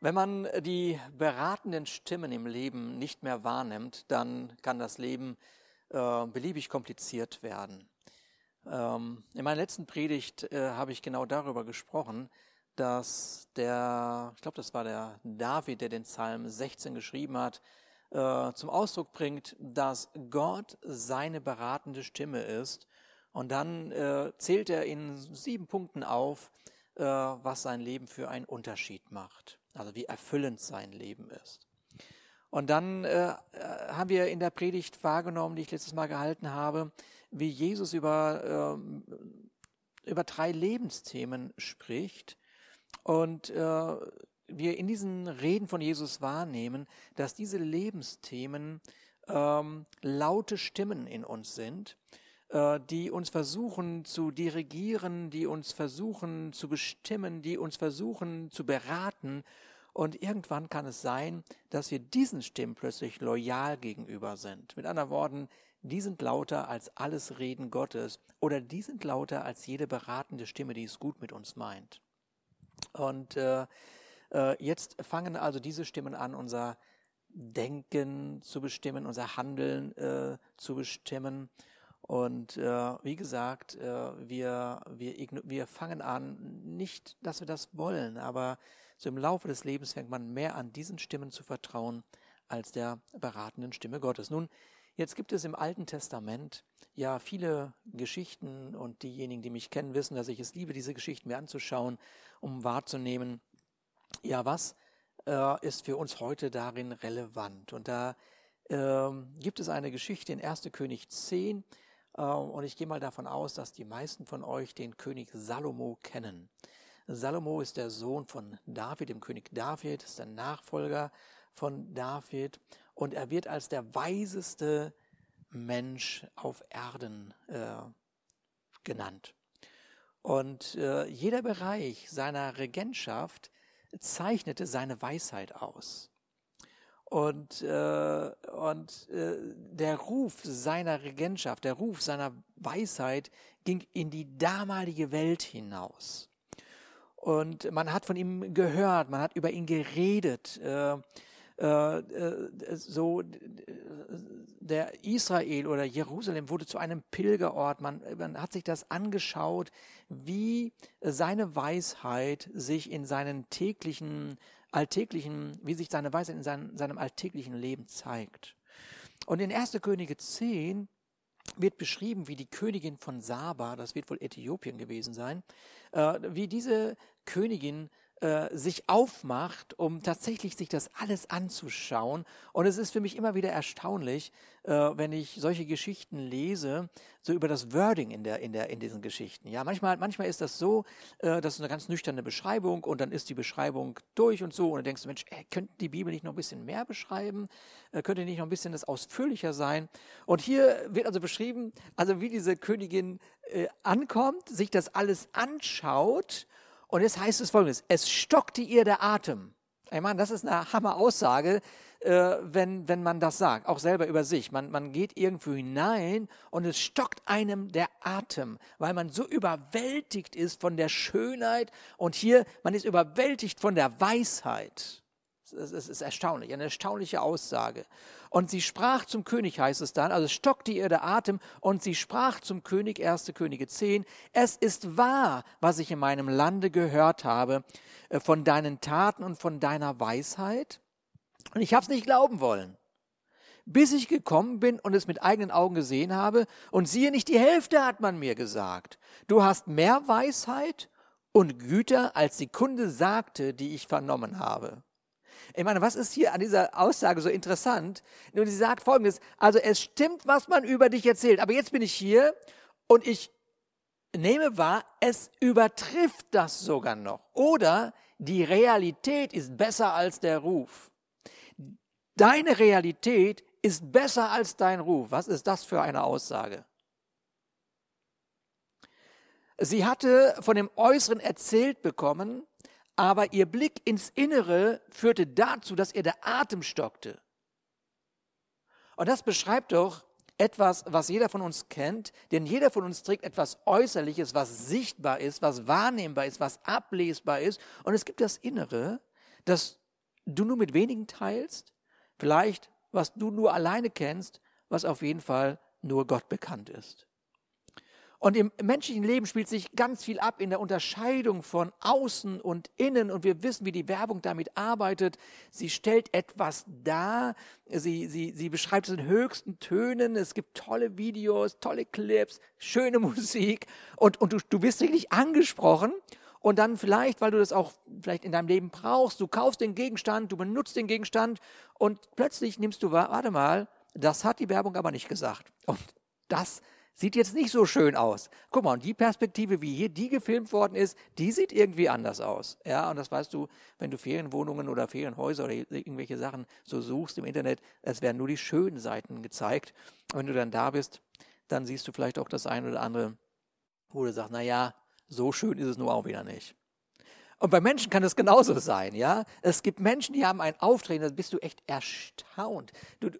Wenn man die beratenden Stimmen im Leben nicht mehr wahrnimmt, dann kann das Leben äh, beliebig kompliziert werden. Ähm, in meiner letzten Predigt äh, habe ich genau darüber gesprochen, dass der, ich glaube, das war der David, der den Psalm 16 geschrieben hat, äh, zum Ausdruck bringt, dass Gott seine beratende Stimme ist. Und dann äh, zählt er in sieben Punkten auf, äh, was sein Leben für einen Unterschied macht. Also wie erfüllend sein Leben ist. Und dann äh, haben wir in der Predigt wahrgenommen, die ich letztes Mal gehalten habe, wie Jesus über, äh, über drei Lebensthemen spricht. Und äh, wir in diesen Reden von Jesus wahrnehmen, dass diese Lebensthemen ähm, laute Stimmen in uns sind, äh, die uns versuchen zu dirigieren, die uns versuchen zu bestimmen, die uns versuchen zu beraten. Und irgendwann kann es sein, dass wir diesen Stimmen plötzlich loyal gegenüber sind. Mit anderen Worten, die sind lauter als alles Reden Gottes oder die sind lauter als jede beratende Stimme, die es gut mit uns meint. Und äh, äh, jetzt fangen also diese Stimmen an, unser Denken zu bestimmen, unser Handeln äh, zu bestimmen. Und äh, wie gesagt, äh, wir, wir, wir fangen an, nicht, dass wir das wollen, aber so im Laufe des Lebens fängt man mehr an, diesen Stimmen zu vertrauen, als der beratenden Stimme Gottes. Nun, jetzt gibt es im Alten Testament ja viele Geschichten und diejenigen, die mich kennen, wissen, dass ich es liebe, diese Geschichten mir anzuschauen, um wahrzunehmen, ja, was äh, ist für uns heute darin relevant? Und da äh, gibt es eine Geschichte in 1. König 10 äh, und ich gehe mal davon aus, dass die meisten von euch den König Salomo kennen. Salomo ist der Sohn von David, dem König David, ist der Nachfolger von David und er wird als der weiseste Mensch auf Erden äh, genannt. Und äh, jeder Bereich seiner Regentschaft zeichnete seine Weisheit aus. Und, äh, und äh, der Ruf seiner Regentschaft, der Ruf seiner Weisheit ging in die damalige Welt hinaus. Und man hat von ihm gehört, man hat über ihn geredet. Äh, äh, äh so der Israel oder Jerusalem wurde zu einem Pilgerort. Man, man hat sich das angeschaut, wie seine Weisheit sich in seinen täglichen, alltäglichen, wie sich seine Weisheit in seinem, seinem alltäglichen Leben zeigt. Und in 1. Könige 10 wird beschrieben, wie die Königin von Saba, das wird wohl Äthiopien gewesen sein, äh, wie diese Königin äh, sich aufmacht, um tatsächlich sich das alles anzuschauen. Und es ist für mich immer wieder erstaunlich, äh, wenn ich solche Geschichten lese, so über das Wording in, der, in, der, in diesen Geschichten. Ja, manchmal, manchmal ist das so, äh, das ist eine ganz nüchterne Beschreibung und dann ist die Beschreibung durch und so und dann denkst du, Mensch, äh, könnte die Bibel nicht noch ein bisschen mehr beschreiben? Äh, könnte nicht noch ein bisschen das ausführlicher sein? Und hier wird also beschrieben, also wie diese Königin ankommt, sich das alles anschaut und jetzt heißt es folgendes, es stockte ihr der Atem. Ich meine, das ist eine Hammer-Aussage, äh, wenn, wenn man das sagt, auch selber über sich. Man, man geht irgendwo hinein und es stockt einem der Atem, weil man so überwältigt ist von der Schönheit und hier, man ist überwältigt von der Weisheit. Es ist erstaunlich, eine erstaunliche Aussage. Und sie sprach zum König, heißt es dann, also stockte ihr der Atem, und sie sprach zum König, 1. Könige 10, es ist wahr, was ich in meinem Lande gehört habe, äh, von deinen Taten und von deiner Weisheit. Und ich habe es nicht glauben wollen, bis ich gekommen bin und es mit eigenen Augen gesehen habe, und siehe, nicht die Hälfte hat man mir gesagt. Du hast mehr Weisheit und Güter, als die Kunde sagte, die ich vernommen habe. Ich meine, was ist hier an dieser Aussage so interessant? Nun, sie sagt folgendes, also es stimmt, was man über dich erzählt, aber jetzt bin ich hier und ich nehme wahr, es übertrifft das sogar noch. Oder die Realität ist besser als der Ruf. Deine Realität ist besser als dein Ruf. Was ist das für eine Aussage? Sie hatte von dem Äußeren erzählt bekommen, aber ihr Blick ins Innere führte dazu, dass ihr der Atem stockte. Und das beschreibt doch etwas, was jeder von uns kennt, denn jeder von uns trägt etwas Äußerliches, was sichtbar ist, was wahrnehmbar ist, was ablesbar ist. Und es gibt das Innere, das du nur mit wenigen teilst, vielleicht was du nur alleine kennst, was auf jeden Fall nur Gott bekannt ist. Und im menschlichen Leben spielt sich ganz viel ab in der Unterscheidung von außen und innen. Und wir wissen, wie die Werbung damit arbeitet. Sie stellt etwas dar. Sie, sie, sie beschreibt es in höchsten Tönen. Es gibt tolle Videos, tolle Clips, schöne Musik. Und, und du, du bist wirklich angesprochen. Und dann vielleicht, weil du das auch vielleicht in deinem Leben brauchst, du kaufst den Gegenstand, du benutzt den Gegenstand und plötzlich nimmst du wahr, warte mal, das hat die Werbung aber nicht gesagt. Und das sieht jetzt nicht so schön aus. Guck mal, und die Perspektive, wie hier die gefilmt worden ist, die sieht irgendwie anders aus. Ja, und das weißt du, wenn du Ferienwohnungen oder Ferienhäuser oder irgendwelche Sachen so suchst im Internet, es werden nur die schönen Seiten gezeigt. Und wenn du dann da bist, dann siehst du vielleicht auch das eine oder andere, wo du sagst, na ja, so schön ist es nur auch wieder nicht. Und bei Menschen kann es genauso sein, ja. Es gibt Menschen, die haben ein Auftreten, da bist du echt erstaunt. Du,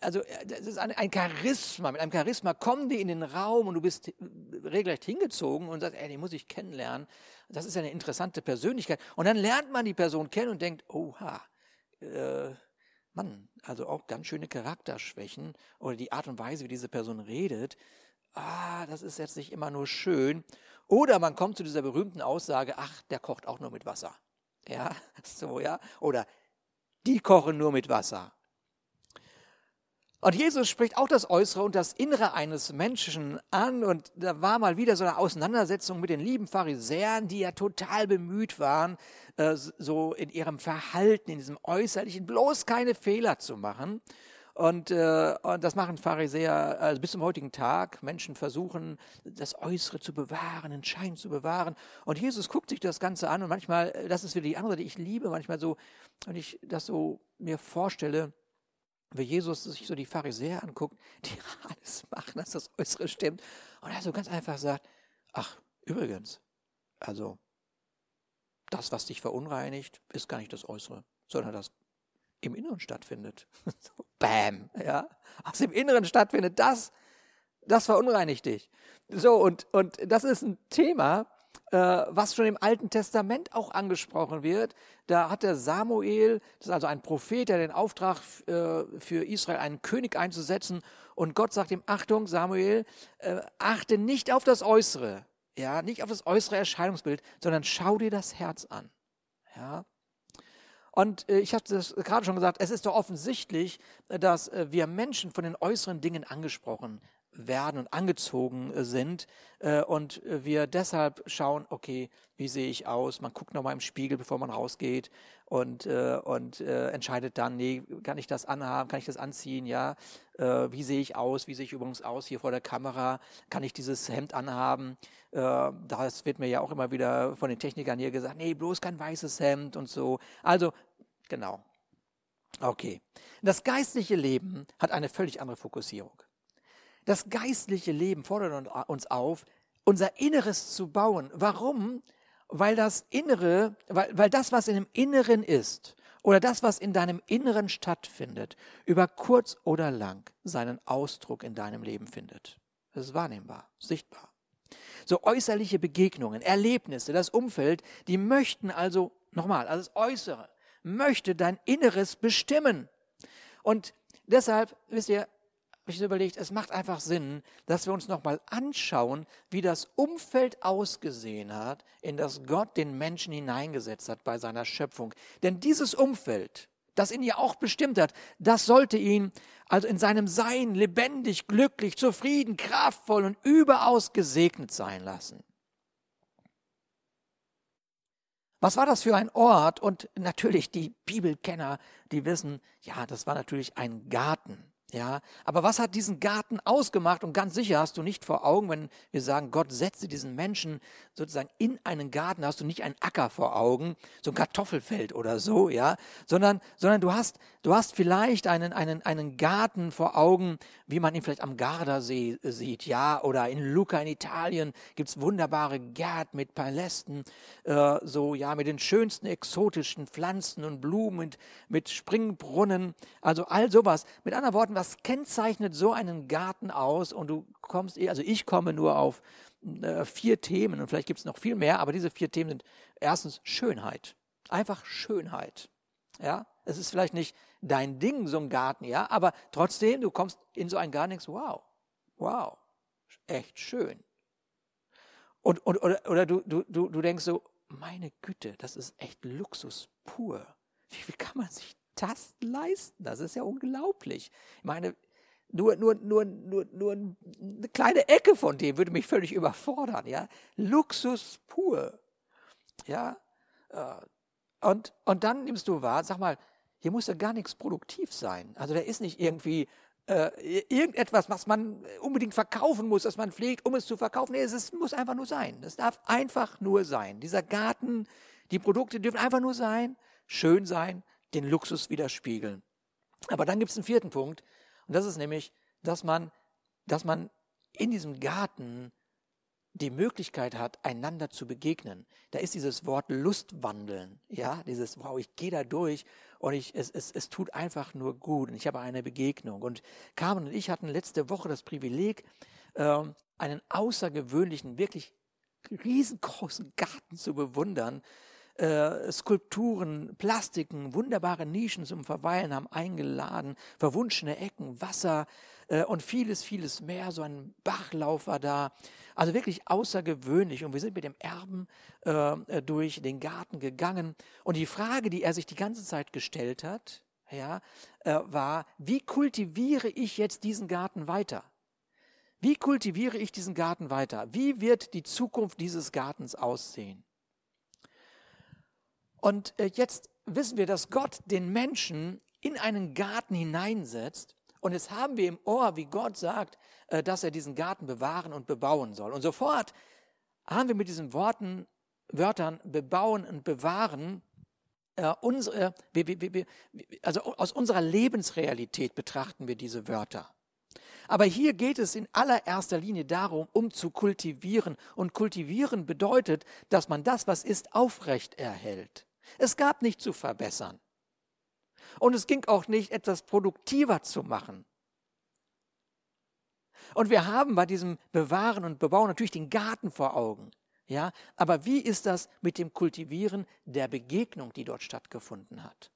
also, das ist ein, ein, Charisma. Mit einem Charisma kommen die in den Raum und du bist regelrecht hingezogen und sagst, ey, den muss ich kennenlernen. Das ist eine interessante Persönlichkeit. Und dann lernt man die Person kennen und denkt, oha, äh, Mann, also auch ganz schöne Charakterschwächen oder die Art und Weise, wie diese Person redet. Ah, das ist jetzt nicht immer nur schön. Oder man kommt zu dieser berühmten Aussage, ach, der kocht auch nur mit Wasser. Ja, so, ja. Oder die kochen nur mit Wasser. Und Jesus spricht auch das Äußere und das Innere eines Menschen an. Und da war mal wieder so eine Auseinandersetzung mit den lieben Pharisäern, die ja total bemüht waren, äh, so in ihrem Verhalten, in diesem Äußerlichen bloß keine Fehler zu machen. Und, äh, und das machen Pharisäer also bis zum heutigen Tag. Menschen versuchen, das Äußere zu bewahren, den Schein zu bewahren. Und Jesus guckt sich das Ganze an und manchmal, äh, das ist wieder die andere, die ich liebe, manchmal so, wenn ich das so mir vorstelle, wie Jesus sich so die Pharisäer anguckt, die alles machen, dass das Äußere stimmt. Und er so ganz einfach sagt, ach, übrigens, also das, was dich verunreinigt, ist gar nicht das Äußere, sondern das im Inneren stattfindet. Bam, ja. Was im Inneren stattfindet, das, das verunreinigt dich. So, und, und das ist ein Thema, äh, was schon im Alten Testament auch angesprochen wird. Da hat der Samuel, das ist also ein Prophet, der den Auftrag äh, für Israel, einen König einzusetzen. Und Gott sagt ihm, Achtung, Samuel, äh, achte nicht auf das Äußere, ja, nicht auf das äußere Erscheinungsbild, sondern schau dir das Herz an. Ja, und äh, ich habe das gerade schon gesagt, es ist doch offensichtlich, dass äh, wir Menschen von den äußeren Dingen angesprochen werden und angezogen äh, sind und wir deshalb schauen, okay, wie sehe ich aus? Man guckt nochmal im Spiegel, bevor man rausgeht und, und entscheidet dann, nee, kann ich das anhaben, kann ich das anziehen, ja? wie sehe ich aus? Wie sehe ich übrigens aus hier vor der Kamera? Kann ich dieses Hemd anhaben? das wird mir ja auch immer wieder von den Technikern hier gesagt, nee, bloß kein weißes Hemd und so. Also, genau. Okay. Das geistliche Leben hat eine völlig andere Fokussierung. Das geistliche Leben fordert uns auf, unser Inneres zu bauen. Warum? Weil das Innere, weil, weil das, was in dem Inneren ist, oder das, was in deinem Inneren stattfindet, über kurz oder lang seinen Ausdruck in deinem Leben findet. Das ist wahrnehmbar, sichtbar. So äußerliche Begegnungen, Erlebnisse, das Umfeld, die möchten also, nochmal, also das Äußere, möchte dein Inneres bestimmen. Und deshalb, wisst ihr, habe ich überlegt, es macht einfach Sinn, dass wir uns nochmal anschauen, wie das Umfeld ausgesehen hat, in das Gott den Menschen hineingesetzt hat bei seiner Schöpfung. Denn dieses Umfeld, das ihn ja auch bestimmt hat, das sollte ihn also in seinem Sein lebendig, glücklich, zufrieden, kraftvoll und überaus gesegnet sein lassen. Was war das für ein Ort? Und natürlich die Bibelkenner, die wissen, ja, das war natürlich ein Garten. Ja, aber was hat diesen Garten ausgemacht? Und ganz sicher hast du nicht vor Augen, wenn wir sagen, Gott setze diesen Menschen sozusagen in einen Garten, hast du nicht einen Acker vor Augen, so ein Kartoffelfeld oder so, ja, sondern, sondern du hast, du hast vielleicht einen, einen, einen Garten vor Augen, wie man ihn vielleicht am Gardasee sieht, ja, oder in Lucca in Italien gibt's wunderbare Gärten mit Palästen, äh, so, ja, mit den schönsten exotischen Pflanzen und Blumen, mit, mit Springbrunnen, also all sowas. Mit anderen Worten, was kennzeichnet so einen Garten aus? Und du kommst, also ich komme nur auf äh, vier Themen und vielleicht gibt es noch viel mehr, aber diese vier Themen sind erstens Schönheit. Einfach Schönheit. Ja? Es ist vielleicht nicht dein Ding, so ein Garten, ja, aber trotzdem, du kommst in so einen Garten und denkst, wow, wow, echt schön. Und, und, oder oder du, du, du, denkst so, meine Güte, das ist echt Luxus pur. Wie, wie kann man sich das leisten? Das ist ja unglaublich. Ich meine, nur, nur, nur, nur, nur eine kleine Ecke von dem würde mich völlig überfordern, ja. Luxus pur. Ja. Äh, und, und dann nimmst du wahr, sag mal, hier muss ja gar nichts produktiv sein. Also da ist nicht irgendwie äh, irgendetwas, was man unbedingt verkaufen muss, das man pflegt, um es zu verkaufen. Nee, es ist, muss einfach nur sein. Es darf einfach nur sein. Dieser Garten, die Produkte dürfen einfach nur sein, schön sein, den Luxus widerspiegeln. Aber dann gibt es einen vierten Punkt, und das ist nämlich, dass man, dass man in diesem Garten die Möglichkeit hat, einander zu begegnen. Da ist dieses Wort Lustwandeln, ja, dieses, wow, ich gehe da durch und ich, es, es, es tut einfach nur gut und ich habe eine Begegnung. Und Carmen und ich hatten letzte Woche das Privileg, äh, einen außergewöhnlichen, wirklich riesengroßen Garten zu bewundern, äh, Skulpturen, Plastiken, wunderbare Nischen zum Verweilen haben eingeladen, verwunschene Ecken, Wasser äh, und vieles, vieles mehr. So ein Bachlauf war da. Also wirklich außergewöhnlich. Und wir sind mit dem Erben äh, durch den Garten gegangen. Und die Frage, die er sich die ganze Zeit gestellt hat, ja, äh, war, wie kultiviere ich jetzt diesen Garten weiter? Wie kultiviere ich diesen Garten weiter? Wie wird die Zukunft dieses Gartens aussehen? Und äh, jetzt wissen wir, dass Gott den Menschen in einen Garten hineinsetzt. Und jetzt haben wir im Ohr, wie Gott sagt, äh, dass er diesen Garten bewahren und bebauen soll. Und sofort haben wir mit diesen Worten, Wörtern bebauen und bewahren, äh, also aus unserer Lebensrealität betrachten wir diese Wörter. Aber hier geht es in allererster Linie darum, um zu kultivieren. Und kultivieren bedeutet, dass man das, was ist, aufrecht erhält. Es gab nicht zu verbessern. Und es ging auch nicht, etwas produktiver zu machen. Und wir haben bei diesem Bewahren und Bebauen natürlich den Garten vor Augen. Ja, aber wie ist das mit dem Kultivieren der Begegnung, die dort stattgefunden hat?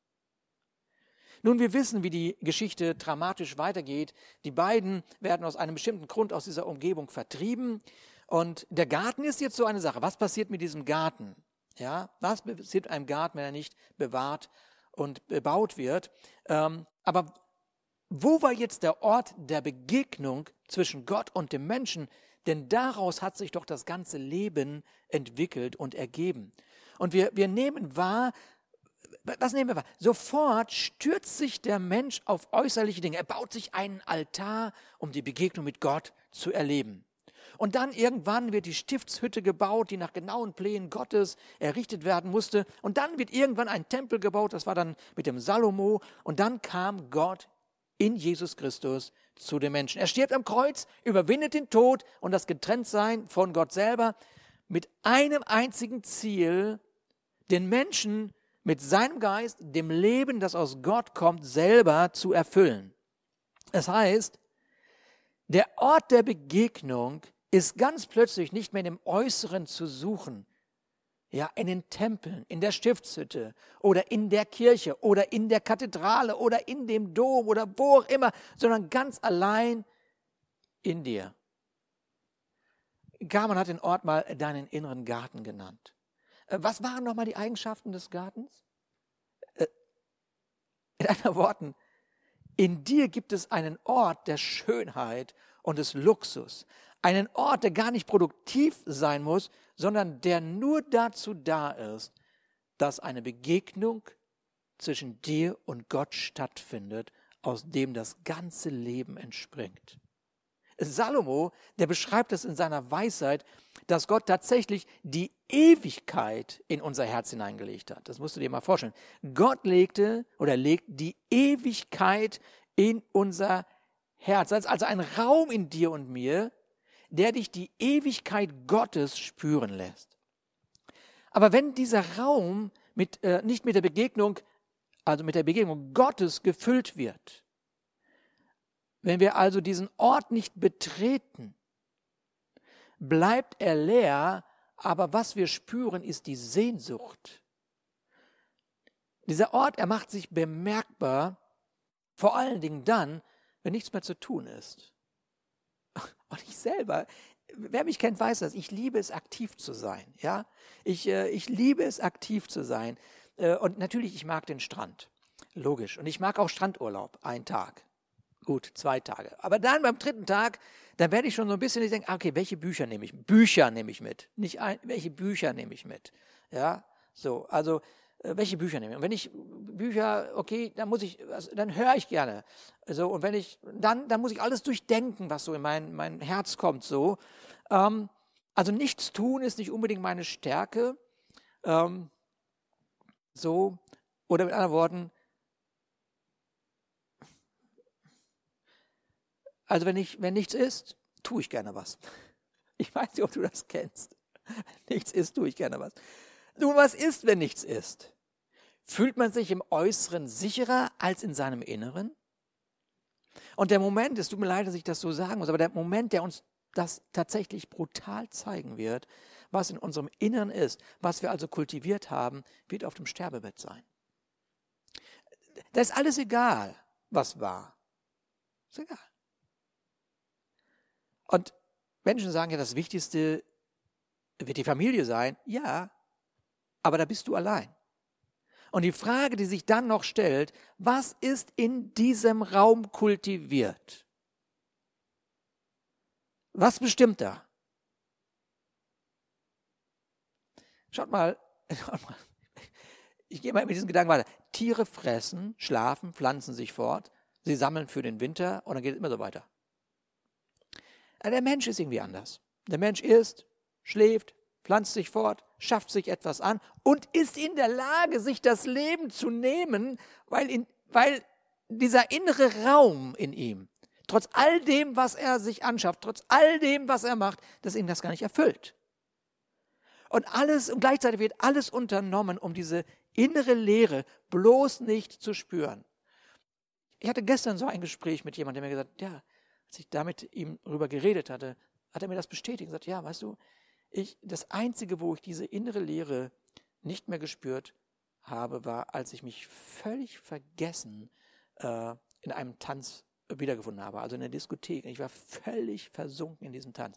Nun, wir wissen, wie die Geschichte dramatisch weitergeht. Die beiden werden aus einem bestimmten Grund aus dieser Umgebung vertrieben. Und der Garten ist jetzt so eine Sache. Was passiert mit diesem Garten? Ja, was passiert einem Garten, wenn er nicht bewahrt und bebaut wird? Ähm, aber wo war jetzt der Ort der Begegnung zwischen Gott und dem Menschen? Denn daraus hat sich doch das ganze Leben entwickelt und ergeben. Und wir, wir nehmen wahr, was nehmen wir wahr? Sofort stürzt sich der Mensch auf äußerliche Dinge. Er baut sich einen Altar, um die Begegnung mit Gott zu erleben. Und dann irgendwann wird die Stiftshütte gebaut, die nach genauen Plänen Gottes errichtet werden musste. Und dann wird irgendwann ein Tempel gebaut, das war dann mit dem Salomo. Und dann kam Gott in Jesus Christus zu den Menschen. Er stirbt am Kreuz, überwindet den Tod und das Getrenntsein von Gott selber mit einem einzigen Ziel, den Menschen mit seinem Geist, dem Leben, das aus Gott kommt, selber zu erfüllen. Das heißt, der Ort der Begegnung ist ganz plötzlich nicht mehr in dem Äußeren zu suchen, ja, in den Tempeln, in der Stiftshütte oder in der Kirche oder in der Kathedrale oder in dem Dom oder wo auch immer, sondern ganz allein in dir. Garman hat den Ort mal deinen inneren Garten genannt. Äh, was waren nochmal die Eigenschaften des Gartens? Äh, in anderen Worten, in dir gibt es einen Ort der Schönheit und des Luxus, einen Ort, der gar nicht produktiv sein muss, sondern der nur dazu da ist, dass eine Begegnung zwischen dir und Gott stattfindet, aus dem das ganze Leben entspringt. Salomo, der beschreibt es in seiner Weisheit, dass Gott tatsächlich die Ewigkeit in unser Herz hineingelegt hat. Das musst du dir mal vorstellen. Gott legte oder legt die Ewigkeit in unser Herz. Also ein Raum in dir und mir, der dich die Ewigkeit Gottes spüren lässt. Aber wenn dieser Raum mit, äh, nicht mit der Begegnung, also mit der Begegnung Gottes gefüllt wird, wenn wir also diesen Ort nicht betreten, bleibt er leer, aber was wir spüren, ist die Sehnsucht. Dieser Ort, er macht sich bemerkbar, vor allen Dingen dann, wenn nichts mehr zu tun ist. Und ich selber, wer mich kennt, weiß das. Ich liebe es, aktiv zu sein. Ja, ich, äh, ich liebe es, aktiv zu sein. Äh, und natürlich, ich mag den Strand. Logisch. Und ich mag auch Strandurlaub. Ein Tag. Gut, zwei Tage. Aber dann beim dritten Tag, dann werde ich schon so ein bisschen, ich denke, okay, welche Bücher nehme ich? Bücher nehme ich mit. Nicht ein, welche Bücher nehme ich mit? Ja, so. Also, welche Bücher nehme ich? Und wenn ich Bücher, okay, dann muss ich, also, dann höre ich gerne. Also, und wenn ich, dann, dann muss ich alles durchdenken, was so in mein, mein Herz kommt, so. Ähm, also nichts tun ist nicht unbedingt meine Stärke. Ähm, so, oder mit anderen Worten, also wenn, ich, wenn nichts ist, tue ich gerne was. Ich weiß nicht, ob du das kennst. Nichts ist, tue ich gerne was. Nun, was ist, wenn nichts ist? Fühlt man sich im Äußeren sicherer als in seinem Inneren? Und der Moment, es tut mir leid, dass ich das so sagen muss, aber der Moment, der uns das tatsächlich brutal zeigen wird, was in unserem Inneren ist, was wir also kultiviert haben, wird auf dem Sterbebett sein. Da ist alles egal, was war. Ist egal. Und Menschen sagen ja, das Wichtigste wird die Familie sein. Ja, aber da bist du allein. Und die Frage, die sich dann noch stellt, was ist in diesem Raum kultiviert? Was bestimmt da? Schaut mal, ich gehe mal mit diesen Gedanken weiter. Tiere fressen, schlafen, pflanzen sich fort, sie sammeln für den Winter und dann geht es immer so weiter. Der Mensch ist irgendwie anders. Der Mensch isst, schläft, pflanzt sich fort, schafft sich etwas an und ist in der Lage, sich das Leben zu nehmen, weil, in, weil dieser innere Raum in ihm, trotz all dem, was er sich anschafft, trotz all dem, was er macht, dass ihn das gar nicht erfüllt. Und alles, und gleichzeitig wird alles unternommen, um diese innere Leere bloß nicht zu spüren. Ich hatte gestern so ein Gespräch mit jemandem, der mir gesagt hat, ja, als ich damit ihm darüber geredet hatte, hat er mir das bestätigt und gesagt, ja, weißt du, ich, das Einzige, wo ich diese innere Leere nicht mehr gespürt habe, war, als ich mich völlig vergessen äh, in einem Tanz wiedergefunden habe, also in der Diskothek. Ich war völlig versunken in diesem Tanz.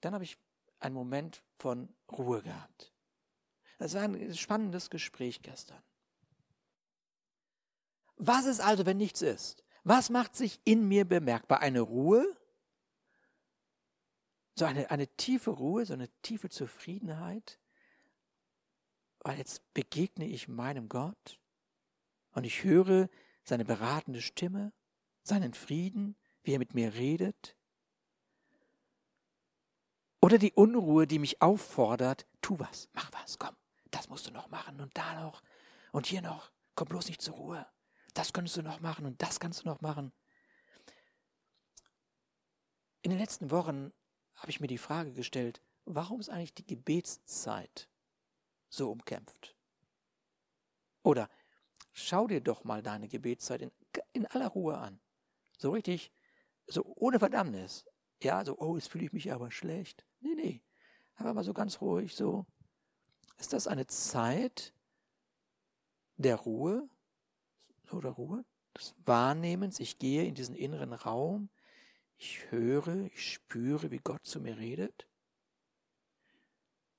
Dann habe ich einen Moment von Ruhe gehabt. Das war ein spannendes Gespräch gestern. Was ist also, wenn nichts ist? Was macht sich in mir bemerkbar? Eine Ruhe? So eine, eine tiefe Ruhe, so eine tiefe Zufriedenheit? Weil jetzt begegne ich meinem Gott und ich höre seine beratende Stimme, seinen Frieden, wie er mit mir redet. Oder die Unruhe, die mich auffordert, tu was, mach was, komm, das musst du noch machen und da noch und hier noch, komm bloß nicht zur Ruhe das könntest du noch machen und das kannst du noch machen. In den letzten Wochen habe ich mir die Frage gestellt, warum ist eigentlich die Gebetszeit so umkämpft? Oder schau dir doch mal deine Gebetszeit in, in aller Ruhe an. So richtig, so ohne Verdammnis. Ja, so, oh, jetzt fühle ich mich aber schlecht. Nee, nee. Aber mal so ganz ruhig, so. Ist das eine Zeit der Ruhe, oder Ruhe, des Wahrnehmens. Ich gehe in diesen inneren Raum. Ich höre, ich spüre, wie Gott zu mir redet.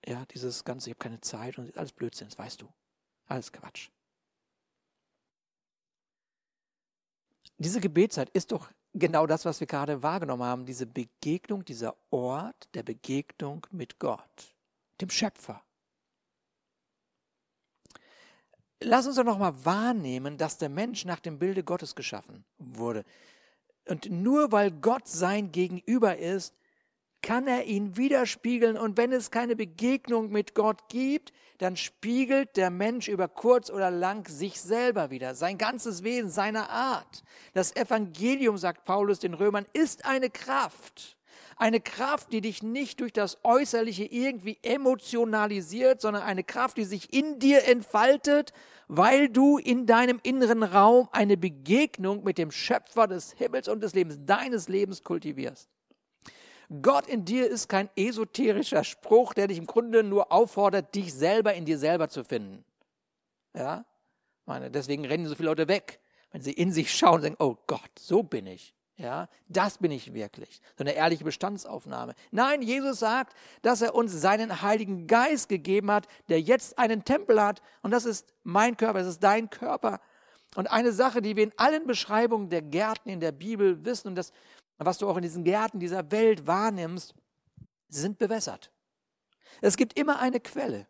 Ja, dieses Ganze, ich habe keine Zeit und alles Blödsinn, das weißt du. Alles Quatsch. Diese Gebetszeit ist doch genau das, was wir gerade wahrgenommen haben, diese Begegnung, dieser Ort der Begegnung mit Gott, dem Schöpfer. Lass uns doch nochmal wahrnehmen, dass der Mensch nach dem Bilde Gottes geschaffen wurde. Und nur weil Gott sein Gegenüber ist, kann er ihn widerspiegeln. Und wenn es keine Begegnung mit Gott gibt, dann spiegelt der Mensch über kurz oder lang sich selber wieder, sein ganzes Wesen, seine Art. Das Evangelium, sagt Paulus den Römern, ist eine Kraft. Eine Kraft, die dich nicht durch das Äußerliche irgendwie emotionalisiert, sondern eine Kraft, die sich in dir entfaltet, weil du in deinem inneren Raum eine Begegnung mit dem Schöpfer des Himmels und des Lebens, deines Lebens kultivierst. Gott in dir ist kein esoterischer Spruch, der dich im Grunde nur auffordert, dich selber in dir selber zu finden. Ja? Meine, deswegen rennen so viele Leute weg, wenn sie in sich schauen und sagen, oh Gott, so bin ich. Ja, das bin ich wirklich. So eine ehrliche Bestandsaufnahme. Nein, Jesus sagt, dass er uns seinen Heiligen Geist gegeben hat, der jetzt einen Tempel hat. Und das ist mein Körper, das ist dein Körper. Und eine Sache, die wir in allen Beschreibungen der Gärten in der Bibel wissen und das, was du auch in diesen Gärten dieser Welt wahrnimmst, sind bewässert. Es gibt immer eine Quelle.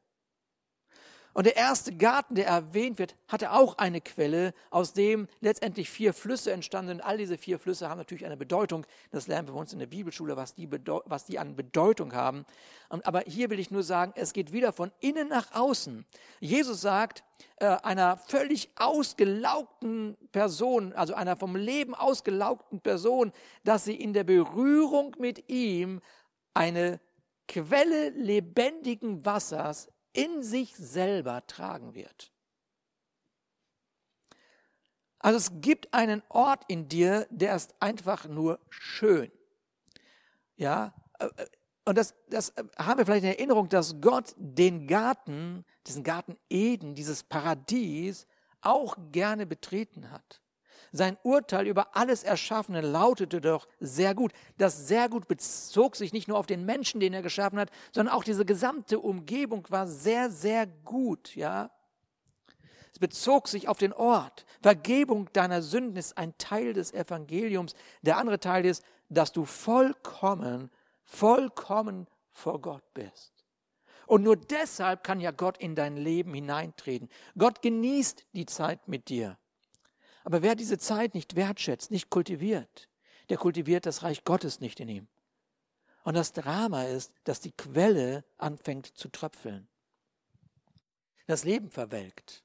Und der erste Garten, der erwähnt wird, hatte auch eine Quelle, aus dem letztendlich vier Flüsse entstanden sind. All diese vier Flüsse haben natürlich eine Bedeutung. Das lernen wir bei uns in der Bibelschule, was die, was die an Bedeutung haben. Aber hier will ich nur sagen, es geht wieder von innen nach außen. Jesus sagt äh, einer völlig ausgelaugten Person, also einer vom Leben ausgelaugten Person, dass sie in der Berührung mit ihm eine Quelle lebendigen Wassers in sich selber tragen wird. Also es gibt einen Ort in dir, der ist einfach nur schön. Ja, äh, äh, und das, das haben wir vielleicht in Erinnerung, dass Gott den Garten, diesen Garten Eden, dieses Paradies auch gerne betreten hat. Sein Urteil über alles Erschaffene lautete doch sehr gut. Das sehr gut bezog sich nicht nur auf den Menschen, den er geschaffen hat, sondern auch diese gesamte Umgebung war sehr, sehr gut, ja. Es bezog sich auf den Ort. Vergebung deiner Sünden ist ein Teil des Evangeliums. Der andere Teil ist, dass du vollkommen, vollkommen vor Gott bist. Und nur deshalb kann ja Gott in dein Leben hineintreten. Gott genießt die Zeit mit dir. Aber wer diese Zeit nicht wertschätzt, nicht kultiviert, der kultiviert das Reich Gottes nicht in ihm. Und das Drama ist, dass die Quelle anfängt zu tröpfeln. Das Leben verwelkt.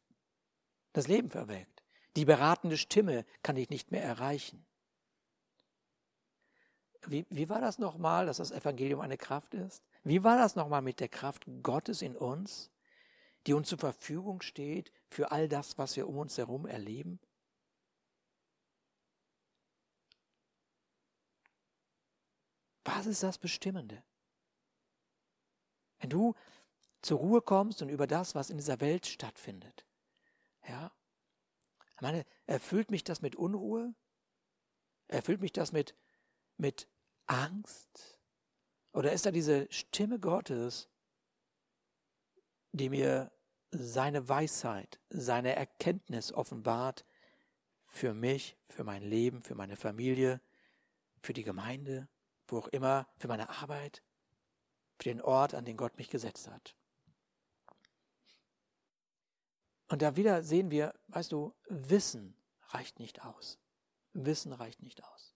Das Leben verwelkt. Die beratende Stimme kann ich nicht mehr erreichen. Wie, wie war das nochmal, dass das Evangelium eine Kraft ist? Wie war das nochmal mit der Kraft Gottes in uns, die uns zur Verfügung steht für all das, was wir um uns herum erleben? Was ist das Bestimmende? Wenn du zur Ruhe kommst und über das, was in dieser Welt stattfindet, ja, meine, erfüllt mich das mit Unruhe? Erfüllt mich das mit, mit Angst? Oder ist da diese Stimme Gottes, die mir seine Weisheit, seine Erkenntnis offenbart für mich, für mein Leben, für meine Familie, für die Gemeinde? Wo auch immer, für meine Arbeit, für den Ort, an den Gott mich gesetzt hat. Und da wieder sehen wir, weißt du, Wissen reicht nicht aus. Wissen reicht nicht aus.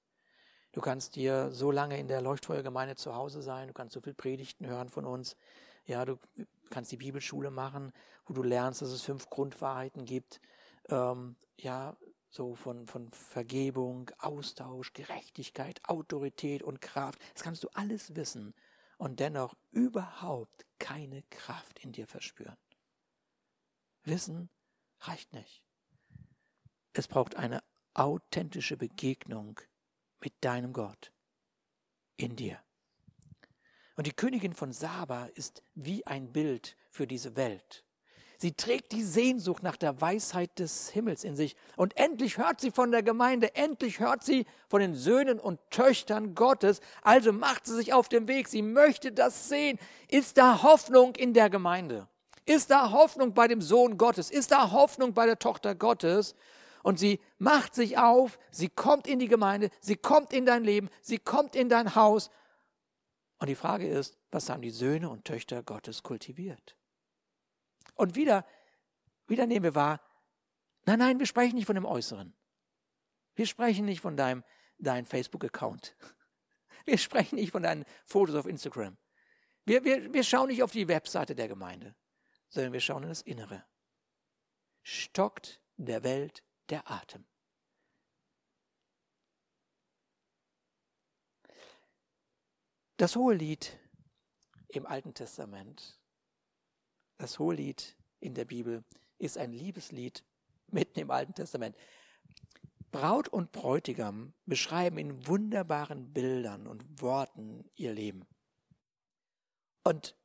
Du kannst dir so lange in der Leuchtfeuergemeinde zu Hause sein, du kannst so viel Predigten hören von uns. Ja, du kannst die Bibelschule machen, wo du lernst, dass es fünf Grundwahrheiten gibt. Ähm, ja, so von, von Vergebung, Austausch, Gerechtigkeit, Autorität und Kraft. Das kannst du alles wissen und dennoch überhaupt keine Kraft in dir verspüren. Wissen reicht nicht. Es braucht eine authentische Begegnung mit deinem Gott in dir. Und die Königin von Saba ist wie ein Bild für diese Welt. Sie trägt die Sehnsucht nach der Weisheit des Himmels in sich. Und endlich hört sie von der Gemeinde, endlich hört sie von den Söhnen und Töchtern Gottes. Also macht sie sich auf den Weg. Sie möchte das sehen. Ist da Hoffnung in der Gemeinde? Ist da Hoffnung bei dem Sohn Gottes? Ist da Hoffnung bei der Tochter Gottes? Und sie macht sich auf, sie kommt in die Gemeinde, sie kommt in dein Leben, sie kommt in dein Haus. Und die Frage ist, was haben die Söhne und Töchter Gottes kultiviert? Und wieder, wieder nehmen wir wahr, nein, nein, wir sprechen nicht von dem Äußeren. Wir sprechen nicht von deinem, deinem Facebook-Account. Wir sprechen nicht von deinen Fotos auf Instagram. Wir, wir, wir schauen nicht auf die Webseite der Gemeinde, sondern wir schauen in das Innere. Stockt der Welt der Atem. Das hohe Lied im Alten Testament das Hohelied in der Bibel ist ein Liebeslied mitten im Alten Testament. Braut und Bräutigam beschreiben in wunderbaren Bildern und Worten ihr Leben. Und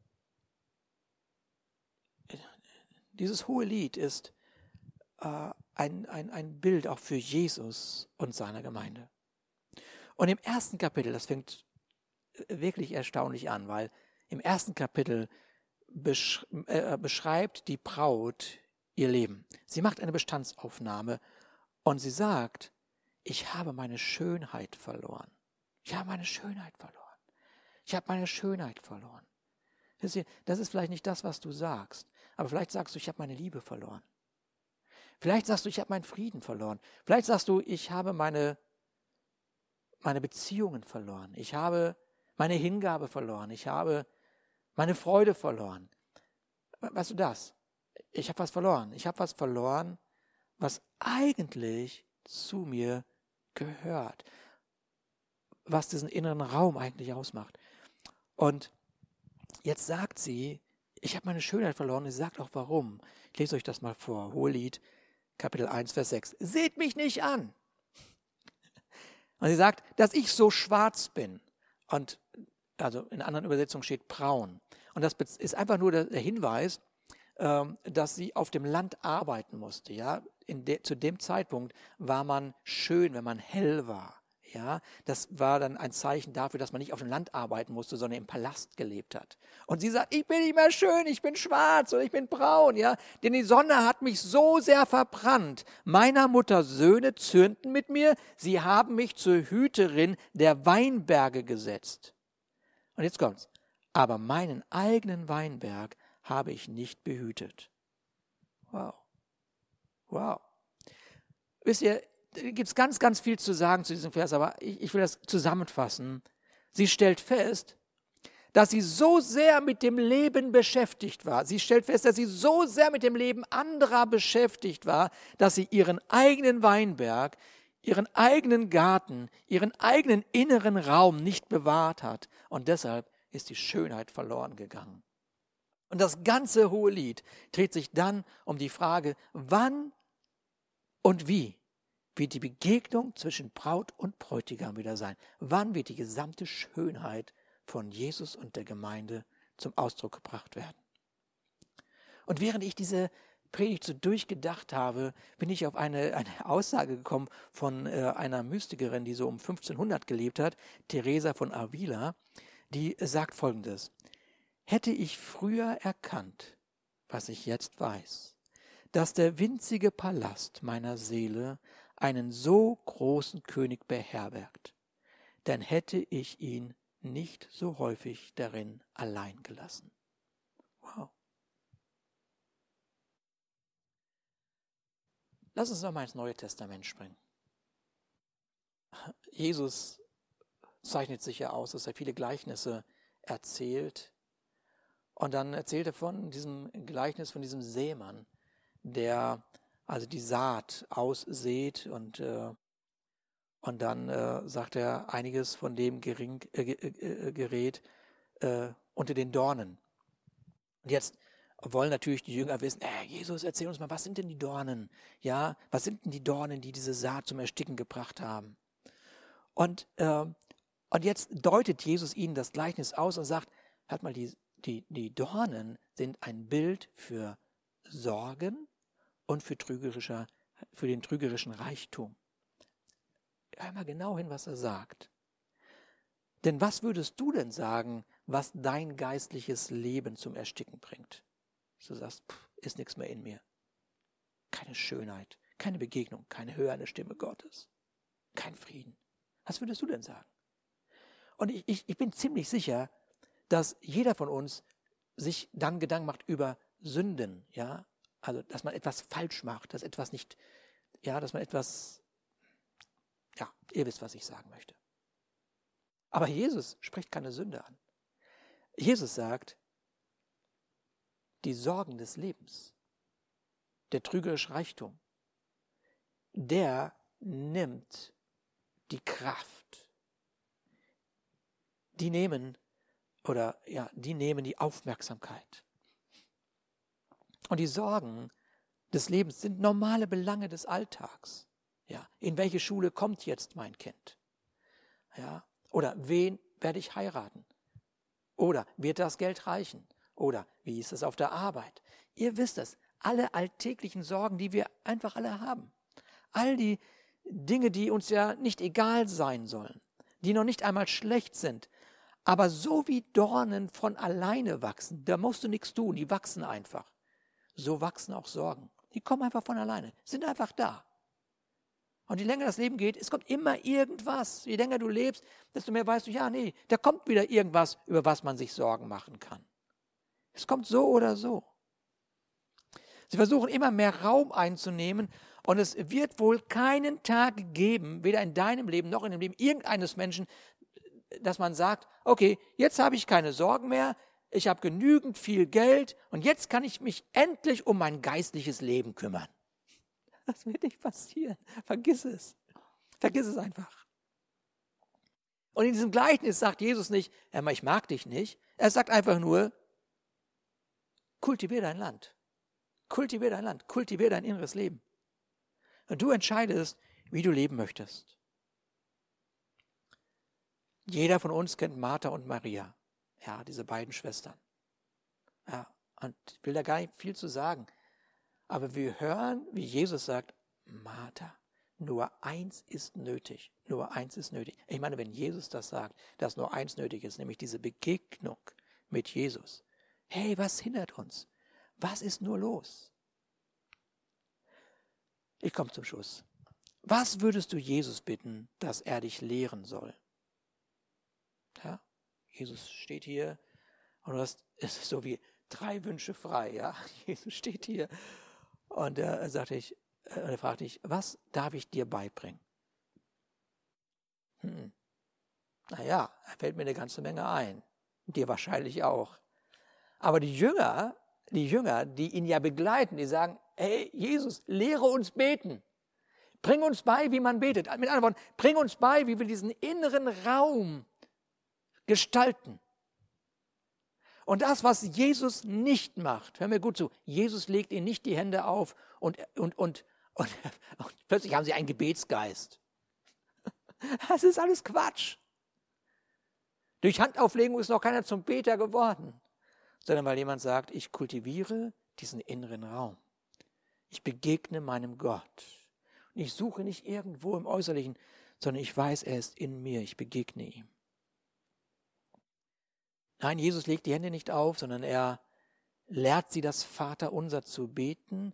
dieses hohe Lied ist äh, ein, ein, ein Bild auch für Jesus und seine Gemeinde. Und im ersten Kapitel, das fängt wirklich erstaunlich an, weil im ersten Kapitel besch äh, beschreibt die Braut ihr Leben. Sie macht eine Bestandsaufnahme und sie sagt, ich habe meine Schönheit verloren. Ich habe meine Schönheit verloren. Ich habe meine Schönheit verloren. Das ist vielleicht nicht das, was du sagst, aber vielleicht sagst du, ich habe meine Liebe verloren. Vielleicht sagst du, ich habe meinen Frieden verloren. Vielleicht sagst du, ich habe meine, meine Beziehungen verloren. Ich habe meine Hingabe verloren. Ich habe meine Freude verloren. Weißt du das? Ich habe was verloren. Ich habe was verloren, was eigentlich zu mir gehört. Was diesen inneren Raum eigentlich ausmacht. Und jetzt sagt sie, ich habe meine Schönheit verloren. Sie sagt auch warum. Ich lese euch das mal vor. Hohelied Kapitel 1, Vers 6. Seht mich nicht an. Und sie sagt, dass ich so schwarz bin. Und also in anderen Übersetzungen steht braun. Und das ist einfach nur der Hinweis, ähm, dass sie auf dem Land arbeiten musste. Ja? De, zu dem Zeitpunkt war man schön, wenn man hell war. Ja, das war dann ein Zeichen dafür, dass man nicht auf dem Land arbeiten musste, sondern im Palast gelebt hat. Und sie sagt, ich bin nicht mehr schön, ich bin schwarz und ich bin braun, ja, denn die Sonne hat mich so sehr verbrannt. Meiner Mutter Söhne zürnten mit mir, sie haben mich zur Hüterin der Weinberge gesetzt. Und jetzt kommt's. Aber meinen eigenen Weinberg habe ich nicht behütet. Wow. Wow. Wisst ihr, gibt es ganz, ganz viel zu sagen zu diesem Vers, aber ich, ich will das zusammenfassen. Sie stellt fest, dass sie so sehr mit dem Leben beschäftigt war. Sie stellt fest, dass sie so sehr mit dem Leben anderer beschäftigt war, dass sie ihren eigenen Weinberg, ihren eigenen Garten, ihren eigenen inneren Raum nicht bewahrt hat. Und deshalb ist die Schönheit verloren gegangen. Und das ganze hohe Lied dreht sich dann um die Frage, wann und wie wird die Begegnung zwischen Braut und Bräutigam wieder sein? Wann wird die gesamte Schönheit von Jesus und der Gemeinde zum Ausdruck gebracht werden? Und während ich diese Predigt so durchgedacht habe, bin ich auf eine, eine Aussage gekommen von äh, einer Mystikerin, die so um 1500 gelebt hat, Teresa von Avila, die sagt folgendes. Hätte ich früher erkannt, was ich jetzt weiß, dass der winzige Palast meiner Seele einen so großen König beherbergt, dann hätte ich ihn nicht so häufig darin allein gelassen. Wow. Lass uns nochmal ins Neue Testament springen. Jesus zeichnet sich ja aus, dass er viele Gleichnisse erzählt. Und dann erzählt er von diesem Gleichnis von diesem Seemann, der also die Saat aussät und, äh, und dann äh, sagt er, einiges von dem gering, äh, äh, gerät äh, unter den Dornen. Und jetzt wollen natürlich die Jünger wissen, äh, Jesus, erzähl uns mal, was sind denn die Dornen? Ja, was sind denn die Dornen, die diese Saat zum Ersticken gebracht haben? Und, und jetzt deutet Jesus ihnen das Gleichnis aus und sagt, hört mal, die, die, die Dornen sind ein Bild für Sorgen, und für, trügerischer, für den trügerischen Reichtum. Hör mal genau hin, was er sagt. Denn was würdest du denn sagen, was dein geistliches Leben zum Ersticken bringt? Du sagst, pff, ist nichts mehr in mir. Keine Schönheit, keine Begegnung, keine hörende Stimme Gottes, kein Frieden. Was würdest du denn sagen? Und ich, ich, ich bin ziemlich sicher, dass jeder von uns sich dann Gedanken macht über Sünden, ja, also, dass man etwas falsch macht, dass etwas nicht, ja, dass man etwas, ja, ihr wisst, was ich sagen möchte. Aber Jesus spricht keine Sünde an. Jesus sagt, die Sorgen des Lebens, der trügerische Reichtum, der nimmt die Kraft. Die nehmen oder ja, die nehmen die Aufmerksamkeit. Und die Sorgen des Lebens sind normale Belange des Alltags. Ja, in welche Schule kommt jetzt mein Kind? Ja, oder wen werde ich heiraten? Oder wird das Geld reichen? Oder wie ist es auf der Arbeit? Ihr wisst es, alle alltäglichen Sorgen, die wir einfach alle haben. All die Dinge, die uns ja nicht egal sein sollen, die noch nicht einmal schlecht sind, aber so wie Dornen von alleine wachsen, da musst du nichts tun, die wachsen einfach. So wachsen auch Sorgen. Die kommen einfach von alleine, sind einfach da. Und je länger das Leben geht, es kommt immer irgendwas. Je länger du lebst, desto mehr weißt du, ja, nee, da kommt wieder irgendwas, über was man sich Sorgen machen kann. Es kommt so oder so. Sie versuchen immer mehr Raum einzunehmen und es wird wohl keinen Tag geben, weder in deinem Leben noch in dem Leben irgendeines Menschen, dass man sagt, okay, jetzt habe ich keine Sorgen mehr, ich habe genügend viel Geld und jetzt kann ich mich endlich um mein geistliches Leben kümmern. Das wird nicht passieren. Vergiss es. Vergiss es einfach. Und in diesem Gleichnis sagt Jesus nicht, ich mag dich nicht. Er sagt einfach nur, kultivier dein Land. Kultivier dein Land. Kultivier dein inneres Leben. Und du entscheidest, wie du leben möchtest. Jeder von uns kennt Martha und Maria. Ja, diese beiden Schwestern. Ja, und ich will da gar nicht viel zu sagen. Aber wir hören, wie Jesus sagt, Martha, nur eins ist nötig. Nur eins ist nötig. Ich meine, wenn Jesus das sagt, dass nur eins nötig ist, nämlich diese Begegnung mit Jesus. Hey, was hindert uns? Was ist nur los? Ich komme zum Schluss. Was würdest du Jesus bitten, dass er dich lehren soll? Ja, Jesus steht hier und du hast, es ist so wie drei Wünsche frei, ja. Jesus steht hier und er sagte ich, äh, er fragte ich, was darf ich dir beibringen? Hm. Naja, da fällt mir eine ganze Menge ein. Dir wahrscheinlich auch. Aber die Jünger, die Jünger, die ihn ja begleiten, die sagen, hey Jesus, lehre uns beten. Bring uns bei, wie man betet. Mit anderen Worten, bring uns bei, wie wir diesen inneren Raum gestalten. Und das, was Jesus nicht macht, hör mir gut zu, Jesus legt ihnen nicht die Hände auf und, und, und, und, und plötzlich haben sie einen Gebetsgeist. Das ist alles Quatsch. Durch Handauflegung ist noch keiner zum Beter geworden, sondern weil jemand sagt, ich kultiviere diesen inneren Raum. Ich begegne meinem Gott. Und ich suche nicht irgendwo im Äußerlichen, sondern ich weiß, er ist in mir, ich begegne ihm. Nein, Jesus legt die Hände nicht auf, sondern er lehrt sie, das Vaterunser zu beten.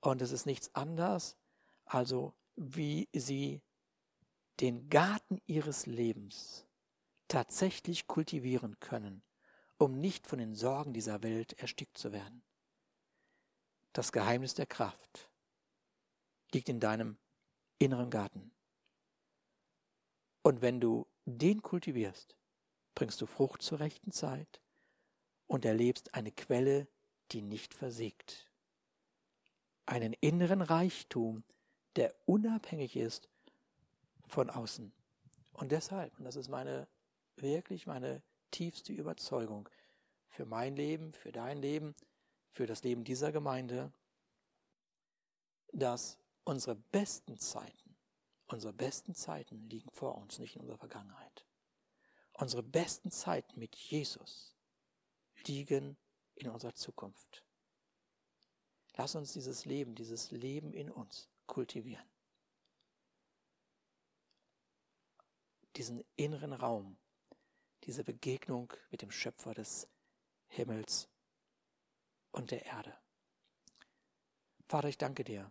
Und es ist nichts anderes, also wie sie den Garten ihres Lebens tatsächlich kultivieren können, um nicht von den Sorgen dieser Welt erstickt zu werden. Das Geheimnis der Kraft liegt in deinem inneren Garten. Und wenn du den kultivierst, bringst du Frucht zur rechten Zeit und erlebst eine Quelle, die nicht versiegt. Einen inneren Reichtum, der unabhängig ist von außen. Und deshalb, und das ist meine wirklich meine tiefste Überzeugung für mein Leben, für dein Leben, für das Leben dieser Gemeinde, dass unsere besten Zeiten, unsere besten Zeiten liegen vor uns, nicht in unserer Vergangenheit. Unsere besten Zeiten mit Jesus liegen in unserer Zukunft. Lass uns dieses Leben, dieses Leben in uns kultivieren. Diesen inneren Raum, diese Begegnung mit dem Schöpfer des Himmels und der Erde. Vater, ich danke dir,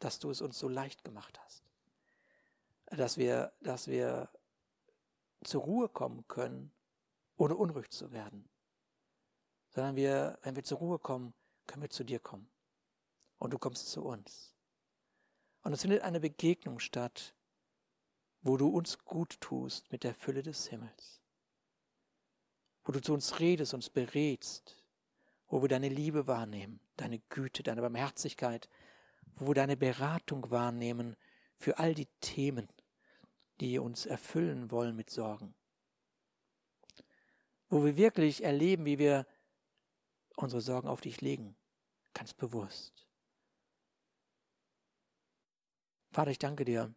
dass du es uns so leicht gemacht hast, dass wir, dass wir zur Ruhe kommen können, ohne unruhig zu werden. Sondern wir, wenn wir zur Ruhe kommen, können wir zu dir kommen. Und du kommst zu uns. Und es findet eine Begegnung statt, wo du uns gut tust mit der Fülle des Himmels. Wo du zu uns redest, uns berätst, wo wir deine Liebe wahrnehmen, deine Güte, deine Barmherzigkeit, wo wir deine Beratung wahrnehmen für all die Themen, die uns erfüllen wollen mit Sorgen. Wo wir wirklich erleben, wie wir unsere Sorgen auf dich legen, ganz bewusst. Vater, ich danke dir,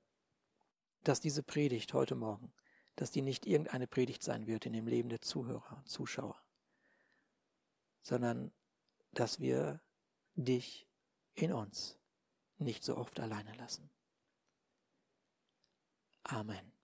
dass diese Predigt heute Morgen, dass die nicht irgendeine Predigt sein wird in dem Leben der Zuhörer, Zuschauer, sondern dass wir dich in uns nicht so oft alleine lassen. Amen.